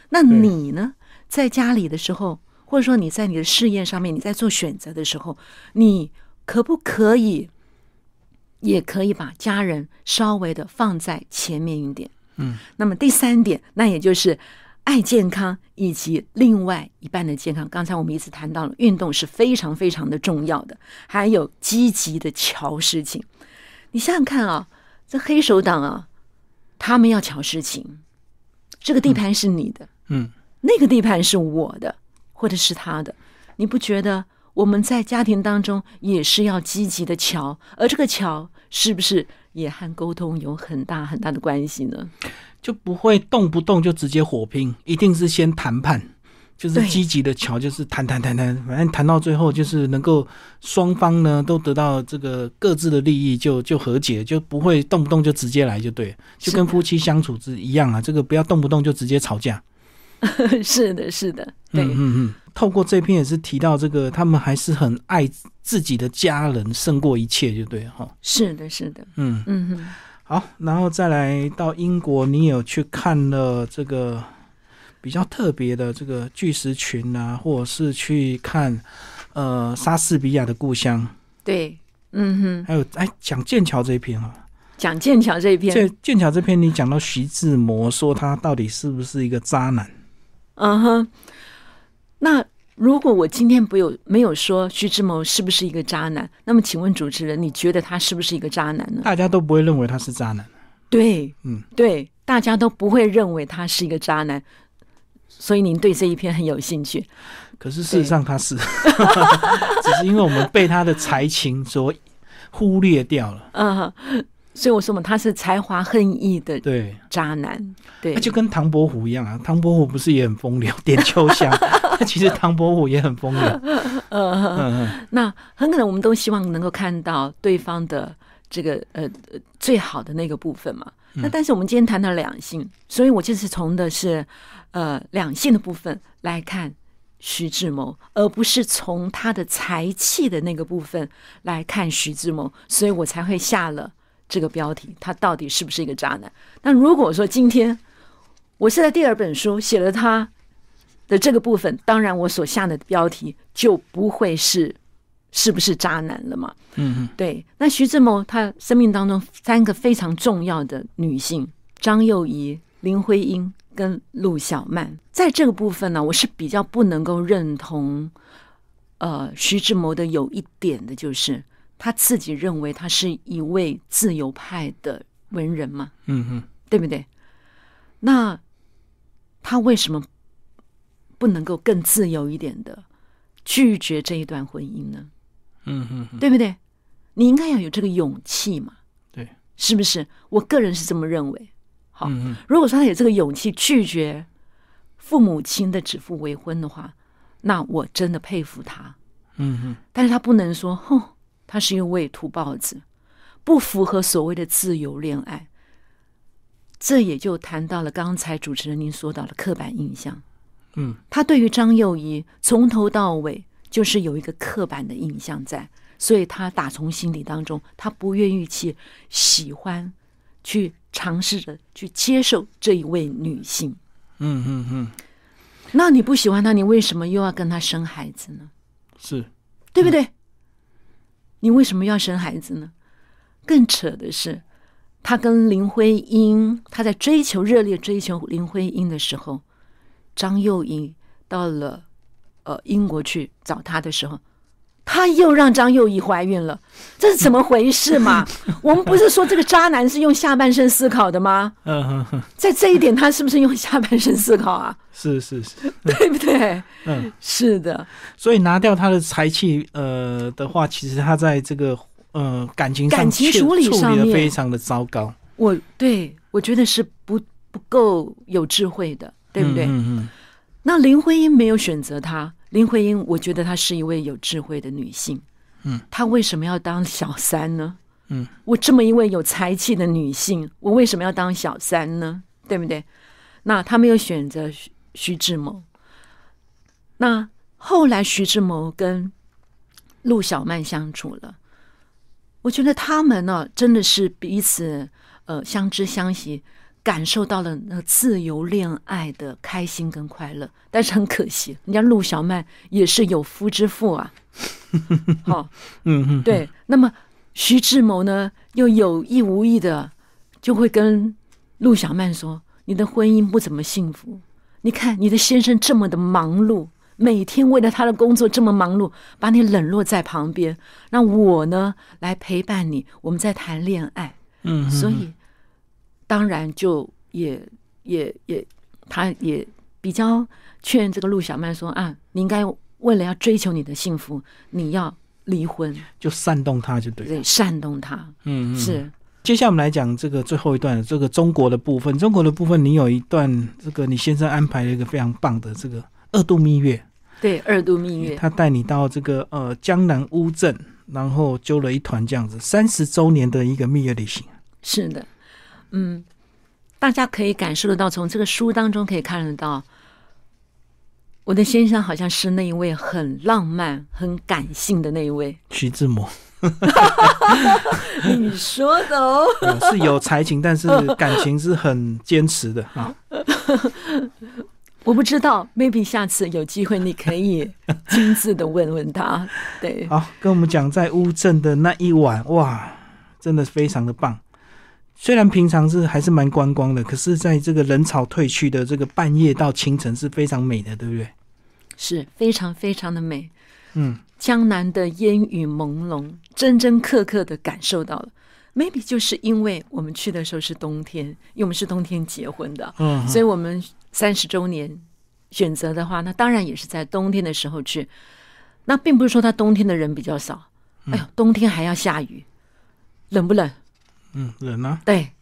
Speaker 2: 那你呢，在家里的时候，或者说你在你的事业上面，你在做选择的时候，你可不可以，也可以把家人稍微的放在前面一点？
Speaker 1: 嗯，
Speaker 2: 那么第三点，那也就是爱健康以及另外一半的健康。刚才我们一直谈到了运动是非常非常的重要的，还有积极的瞧事情。你想想看啊，这黑手党啊，他们要瞧事情，这个地盘是你的，
Speaker 1: 嗯，
Speaker 2: 那个地盘是我的，或者是他的，你不觉得我们在家庭当中也是要积极的桥，而这个桥是不是也和沟通有很大很大的关系呢？
Speaker 1: 就不会动不动就直接火拼，一定是先谈判，就是积极的桥，就是谈谈谈谈，反正谈到最后就是能够双方呢都得到这个各自的利益就，就和解，就不会动不动就直接来就对，就跟夫妻相处之一样啊，这个不要动不动就直接吵架。
Speaker 2: 是的，是的，对，
Speaker 1: 嗯嗯嗯，透过这篇也是提到这个，他们还是很爱自己的家人胜过一切，就对哈。
Speaker 2: 是的，是的，
Speaker 1: 嗯，
Speaker 2: 嗯哼，
Speaker 1: 好，然后再来到英国，你有去看了这个比较特别的这个巨石群啊，或者是去看呃莎士比亚的故乡，
Speaker 2: 对，嗯哼，
Speaker 1: 还有哎讲剑桥这一篇啊，
Speaker 2: 讲剑桥这一篇，
Speaker 1: 这剑桥这篇你讲到徐志摩说他到底是不是一个渣男？
Speaker 2: 嗯哼，那如果我今天不有没有说徐志摩是不是一个渣男，那么请问主持人，你觉得他是不是一个渣男呢？
Speaker 1: 大家都不会认为他是渣男。
Speaker 2: 对，
Speaker 1: 嗯，
Speaker 2: 对，大家都不会认为他是一个渣男，所以您对这一篇很有兴趣。
Speaker 1: 可是事实上他是，只是因为我们被他的才情所忽略掉了。
Speaker 2: 嗯，所以我说嘛，他是才华横溢的
Speaker 1: 对，
Speaker 2: 渣男。对
Speaker 1: 那，就跟唐伯虎一样啊，唐伯虎不是也很风流，点秋香，其实唐伯虎也很风流。
Speaker 2: 嗯，
Speaker 1: 嗯嗯，
Speaker 2: 那很可能我们都希望能够看到对方的这个呃呃最好的那个部分嘛。那但是我们今天谈到两性，所以我就是从的是呃两性的部分来看徐志摩，而不是从他的才气的那个部分来看徐志摩，所以我才会下了这个标题，他到底是不是一个渣男？那如果说今天我是在第二本书写了他的这个部分，当然我所下的标题就不会是是不是渣男了嘛。
Speaker 1: 嗯嗯，
Speaker 2: 对，那徐志摩他生命当中三个非常重要的女性：张幼仪、林徽因跟陆小曼。在这个部分呢，我是比较不能够认同，呃，徐志摩的有一点的就是他自己认为他是一位自由派的文人嘛，
Speaker 1: 嗯嗯，
Speaker 2: 对不对？那他为什么不能够更自由一点的拒绝这一段婚姻呢？
Speaker 1: 嗯嗯嗯，
Speaker 2: 对不对？你应该要有这个勇气嘛，
Speaker 1: 对，
Speaker 2: 是不是？我个人是这么认为。好，如果说他有这个勇气拒绝父母亲的指腹为婚的话，那我真的佩服他。
Speaker 1: 嗯嗯，
Speaker 2: 但是他不能说，哼，他是一位土包子，不符合所谓的自由恋爱。这也就谈到了刚才主持人您说到的刻板印象。
Speaker 1: 嗯，
Speaker 2: 他对于张幼仪从头到尾就是有一个刻板的印象在，所以他打从心底当中，他不愿意去喜欢，去尝试着去接受这一位女性。
Speaker 1: 嗯嗯嗯，
Speaker 2: 那你不喜欢她，你为什么又要跟她生孩子呢？
Speaker 1: 是，
Speaker 2: 对不对？你为什么要生孩子呢？更扯的是，他跟林徽因，他在追求热烈追求林徽因的时候，张幼仪到了呃英国去找他的时候，他又让张幼仪怀孕了，这是怎么回事嘛？我们不是说这个渣男是用下半身思考的吗？
Speaker 1: 嗯
Speaker 2: 在这一点，他是不是用下半身思考啊？
Speaker 1: 是是是，
Speaker 2: 对不对？
Speaker 1: 嗯，
Speaker 2: 是的，
Speaker 1: 所以拿掉他的才气，呃的话，其实他在这个呃感情上
Speaker 2: 感情
Speaker 1: 处
Speaker 2: 处理上
Speaker 1: 的
Speaker 2: 面
Speaker 1: 非常的糟糕，
Speaker 2: 我对我觉得是不不够有智慧的，对不对？
Speaker 1: 嗯嗯
Speaker 2: 那林徽因没有选择他，林徽因，我觉得她是一位有智慧的女性。
Speaker 1: 嗯，
Speaker 2: 她为什么要当小三呢？
Speaker 1: 嗯，
Speaker 2: 我这么一位有才气的女性，我为什么要当小三呢？对不对？那她没有选择徐徐志摩。那后来徐志摩跟陆小曼相处了，我觉得他们呢，真的是彼此呃相知相惜，感受到了那自由恋爱的开心跟快乐。但是很可惜，人家陆小曼也是有夫之妇啊。好、
Speaker 1: 嗯嗯，
Speaker 2: 对。那么徐志摩呢，又有意无意的就会跟陆小曼说：“你的婚姻不怎么幸福，你看你的先生这么的忙碌。”每天为了他的工作这么忙碌，把你冷落在旁边，让我呢来陪伴你，我们在谈恋爱。所以当然就也也也，他也比较劝这个陆小曼说啊，你应该为了要追求你的幸福，你要离婚，
Speaker 1: 就煽动他就对，
Speaker 2: 对，煽动他。
Speaker 1: 嗯嗯，
Speaker 2: 是
Speaker 1: 接下来我们来讲这个最后一段，这个中国的部分。中国的部分，你有一段这个你先生安排了一个非常棒的这个二度蜜月，
Speaker 2: 对二度蜜月，
Speaker 1: 他带你到这个呃江南乌镇，然后揪了一团这样子，三十周年的一个蜜月旅行。
Speaker 2: 是的，嗯，大家可以感受得到，从这个书当中可以看得到，我的先生好像是那一位很浪漫、很感性的那一位。
Speaker 1: 徐志摩、
Speaker 2: 你说的哦，
Speaker 1: 呃是有才情，但是感情是很坚持的啊。
Speaker 2: 我不知道，maybe 下次有机会你可以亲自的问问他。对，
Speaker 1: 好，跟我们讲在乌镇的那一晚，哇，真的非常的棒。虽然平常是还是蛮观光的，可是在这个人潮退去的这个半夜到清晨是非常美的，对不对？
Speaker 2: 是非常非常的美。
Speaker 1: 嗯，
Speaker 2: 江南的烟雨朦胧，真真刻刻的感受到了。maybe 就是因为我们去的时候是冬天，因为我们是冬天结婚的，
Speaker 1: 嗯，
Speaker 2: 所以我们三十周年选择的话，那当然也是在冬天的时候去。那并不是说它冬天的人比较少，哎呦，冬天还要下雨，冷不冷？
Speaker 1: 嗯，冷啊，
Speaker 2: 对，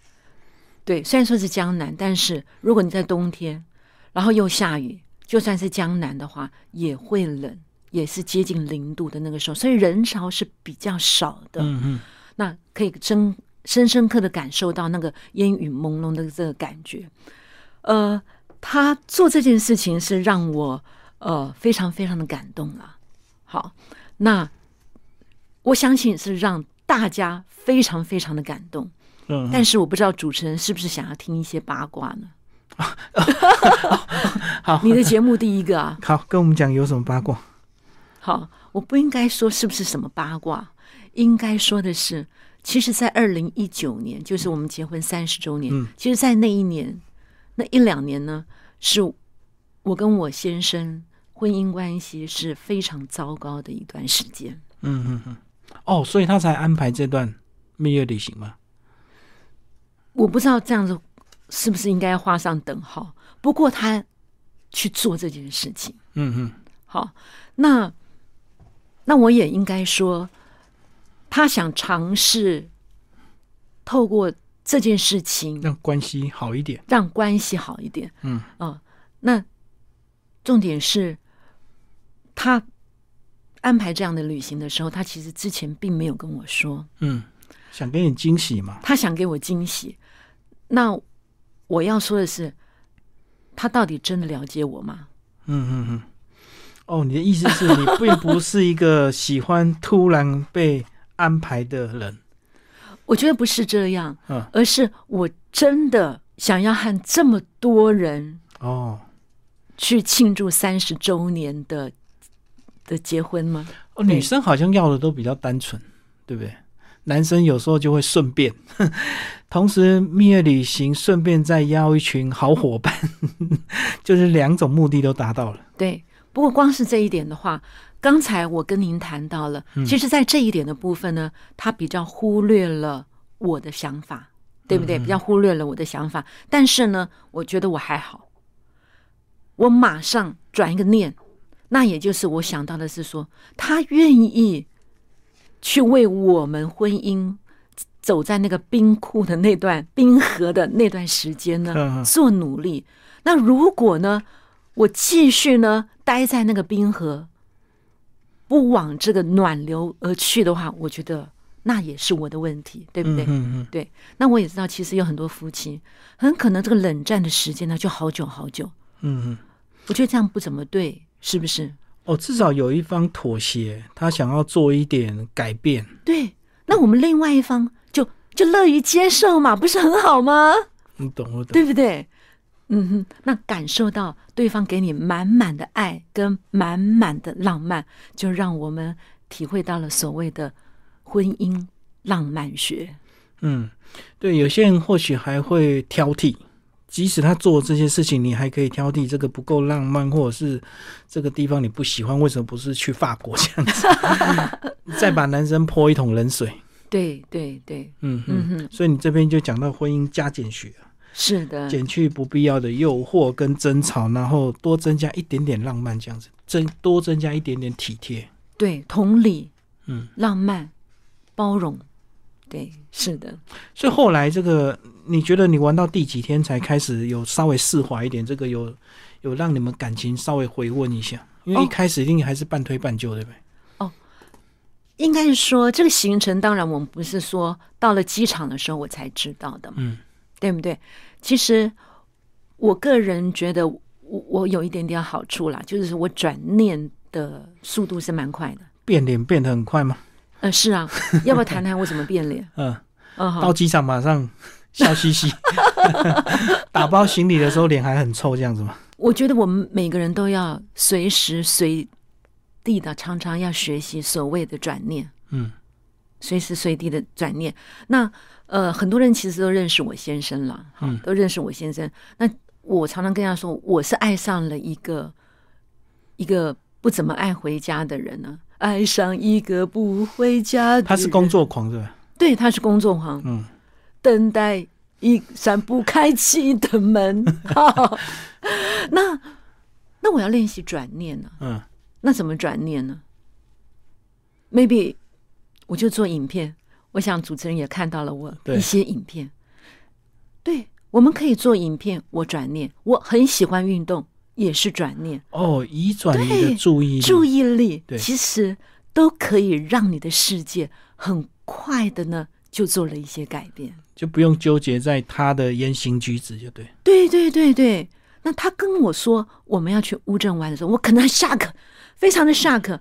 Speaker 2: 对，虽然说是江南，但是如果你在冬天，然后又下雨，就算是江南的话，也会冷，也是接近零度的那个时候，所以人潮是比较少的。
Speaker 1: 嗯嗯，
Speaker 2: 那可以深深深刻的感受到那个烟雨朦胧的这个感觉。呃，他做这件事情是让我呃非常非常的感动啊。好，那我相信是让大家非常非常的感动。
Speaker 1: 嗯，
Speaker 2: 但是我不知道主持人是不是想要听一些八卦呢？
Speaker 1: 好，
Speaker 2: 你的节目第一个啊，
Speaker 1: 好，跟我们讲有什么八卦？
Speaker 2: 好，我不应该说是不是什么八卦，应该说的是，其实，在二零一九年，就是我们结婚三十周年，
Speaker 1: 嗯
Speaker 2: 其实，在那一年，那一两年呢，是我跟我先生婚姻关系是非常糟糕的一段时间。
Speaker 1: 嗯嗯嗯，哦，所以他才安排这段蜜月旅行吗。
Speaker 2: 我不知道这样子是不是应该画上等号，不过他去做这件事情。
Speaker 1: 嗯嗯，
Speaker 2: 好，那那我也应该说，他想尝试透过这件事情
Speaker 1: 让关系好一点。
Speaker 2: 让关系好一点。
Speaker 1: 嗯
Speaker 2: 啊、那重点是，他安排这样的旅行的时候，他其实之前并没有跟我说，
Speaker 1: 嗯，想给你惊喜嘛。
Speaker 2: 他想给我惊喜。那我要说的是，他到底真的了解我吗？
Speaker 1: 嗯嗯嗯。哦，你的意思是你并不是一个喜欢突然被安排的人。
Speaker 2: 我觉得不是这样，
Speaker 1: 嗯，
Speaker 2: 而是我真的想要和这么多人
Speaker 1: 哦
Speaker 2: 去庆祝三十周年的的结婚吗？
Speaker 1: 哦，女生好像要的都比较单纯，对不对？男生有时候就会顺便，同时蜜月旅行，顺便再邀一群好伙伴，就是两种目的都达到了。
Speaker 2: 对，不过光是这一点的话，刚才我跟您谈到了，其实，在这一点的部分呢，他比较忽略了我的想法，对不对？比较忽略了我的想法。但是呢，我觉得我还好，我马上转一个念，那也就是我想到的是说，他愿意去为我们婚姻走在那个冰库的那段冰河的那段时间呢，做努力。那如果呢，我继续呢待在那个冰河，不往这个暖流而去的话，我觉得那也是我的问题，对不对？
Speaker 1: 嗯嗯。
Speaker 2: 对。那我也知道，其实有很多夫妻很可能这个冷战的时间呢就好久好久。
Speaker 1: 嗯嗯。
Speaker 2: 我觉得这样不怎么对，是不是？
Speaker 1: 哦，至少有一方妥协，他想要做一点改变。
Speaker 2: 对。那我们另外一方就就乐于接受嘛，不是很好吗？
Speaker 1: 你懂我懂，
Speaker 2: 对不对？嗯哼，那感受到对方给你满满的爱跟满满的浪漫，就让我们体会到了所谓的婚姻浪漫学。
Speaker 1: 嗯，对，有些人或许还会挑剔，即使他做这些事情，你还可以挑剔这个不够浪漫，或者是这个地方你不喜欢，为什么不是去法国这样子？再把男生泼一桶冷水。
Speaker 2: 对对对，
Speaker 1: 嗯嗯，所以你这边就讲到婚姻加减学。
Speaker 2: 是的，
Speaker 1: 减去不必要的诱惑跟争吵，然后多增加一点点浪漫，这样子增多增加一点点体贴，
Speaker 2: 对，同理，
Speaker 1: 嗯，
Speaker 2: 浪漫，包容，对，是的。
Speaker 1: 所以后来这个，你觉得你玩到第几天才开始有稍微释怀一点？这个有有让你们感情稍微回温一下？因为一开始一定还是半推半就，对不对？
Speaker 2: 哦，应该是说这个行程，当然我们不是说到了机场的时候我才知道的，
Speaker 1: 嗯。
Speaker 2: 对不对？其实我个人觉得，我我有一点点好处啦，就是我转念的速度是蛮快的。
Speaker 1: 变脸变得很快吗？
Speaker 2: 呃，是啊。要不要谈谈我怎么变脸？
Speaker 1: 嗯嗯，到机场马上笑嘻嘻，打包行李的时候脸还很臭，这样子吗？
Speaker 2: 我觉得我们每个人都要随时随地的，常常要学习所谓的转念。
Speaker 1: 嗯，
Speaker 2: 随时随地的转念。那。呃，很多人其实都认识我先生了，嗯，都认识我先生。那我常常跟他说，我是爱上了一个一个不怎么爱回家的人呢，爱上一个不回家。
Speaker 1: 他是工作狂，是吧？
Speaker 2: 对，他是工作狂。
Speaker 1: 嗯，
Speaker 2: 等待一扇不开启的门。那那我要练习转念呢。
Speaker 1: 嗯，
Speaker 2: 那怎么转念呢？Maybe 我就做影片。我想主持人也看到了我一些影片，对，我们可以做影片。我转念，我很喜欢运动，也是转念。
Speaker 1: 哦，移转你的注意力，
Speaker 2: 注意力，对，其实都可以让你的世界很快的呢，就做了一些改变，
Speaker 1: 就不用纠结在他的言行举止，就对。
Speaker 2: 对对对对，那他跟我说我们要去乌镇玩的时候，我可能 shock，非常的 shock，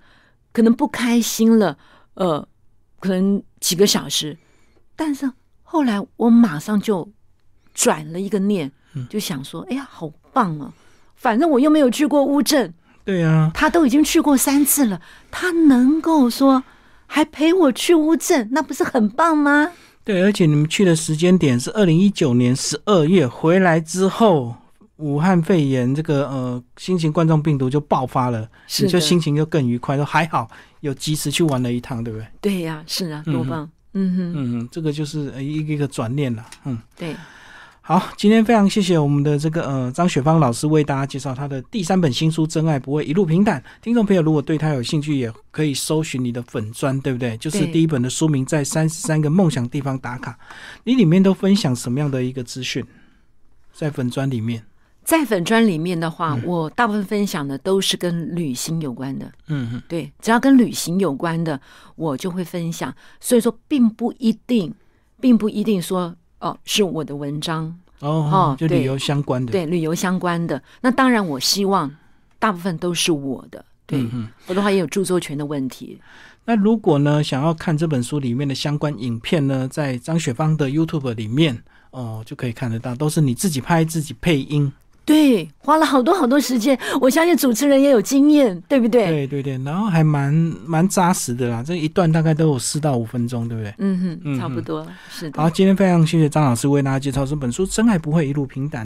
Speaker 2: 可能不开心了，呃。可能几个小时，但是后来我马上就转了一个念，就想说：“哎呀，好棒啊！反正我又没有去过乌镇，
Speaker 1: 对呀，
Speaker 2: 他都已经去过三次了，他能够说还陪我去乌镇，那不是很棒吗？”
Speaker 1: 对，而且你们去的时间点是二零一九年十二月，回来之后，武汉肺炎这个呃新型冠状病毒就爆发了，你就心情就更愉快，说还好。有及时去玩了一趟，对不对？
Speaker 2: 对呀，是啊，多棒！嗯哼，
Speaker 1: 嗯哼，这个就是一个一个转念了。嗯，
Speaker 2: 对。
Speaker 1: 好，今天非常谢谢我们的这个呃张雪芳老师为大家介绍他的第三本新书《真爱不会一路平坦》。听众朋友如果对他有兴趣，也可以搜寻你的粉砖，对不对？就是第一本的书名在三十三个梦想地方打卡。你里面都分享什么样的一个资讯？在粉砖里面。
Speaker 2: 在粉砖里面的话，我大部分分享的都是跟旅行有关的。
Speaker 1: 嗯嗯，
Speaker 2: 对，只要跟旅行有关的，我就会分享。所以说，并不一定，并不一定说哦是我的文章
Speaker 1: 哦哦，就旅游相关的，
Speaker 2: 对旅游相关的。那当然，我希望大部分都是我的。对，我的话也有著作权的问题。
Speaker 1: 那如果呢，想要看这本书里面的相关影片呢，在张雪芳的 YouTube 里面哦，就可以看得到，都是你自己拍自己配音。
Speaker 2: 对，花了好多好多时间，我相信主持人也有经验，对不对？
Speaker 1: 对对对，然后还蛮蛮扎实的啦，这一段大概都有四到五分钟，对不对？
Speaker 2: 嗯哼，差不多是的。
Speaker 1: 好，今天非常谢谢张老师为大家介绍这本书《真爱不会一路平坦》。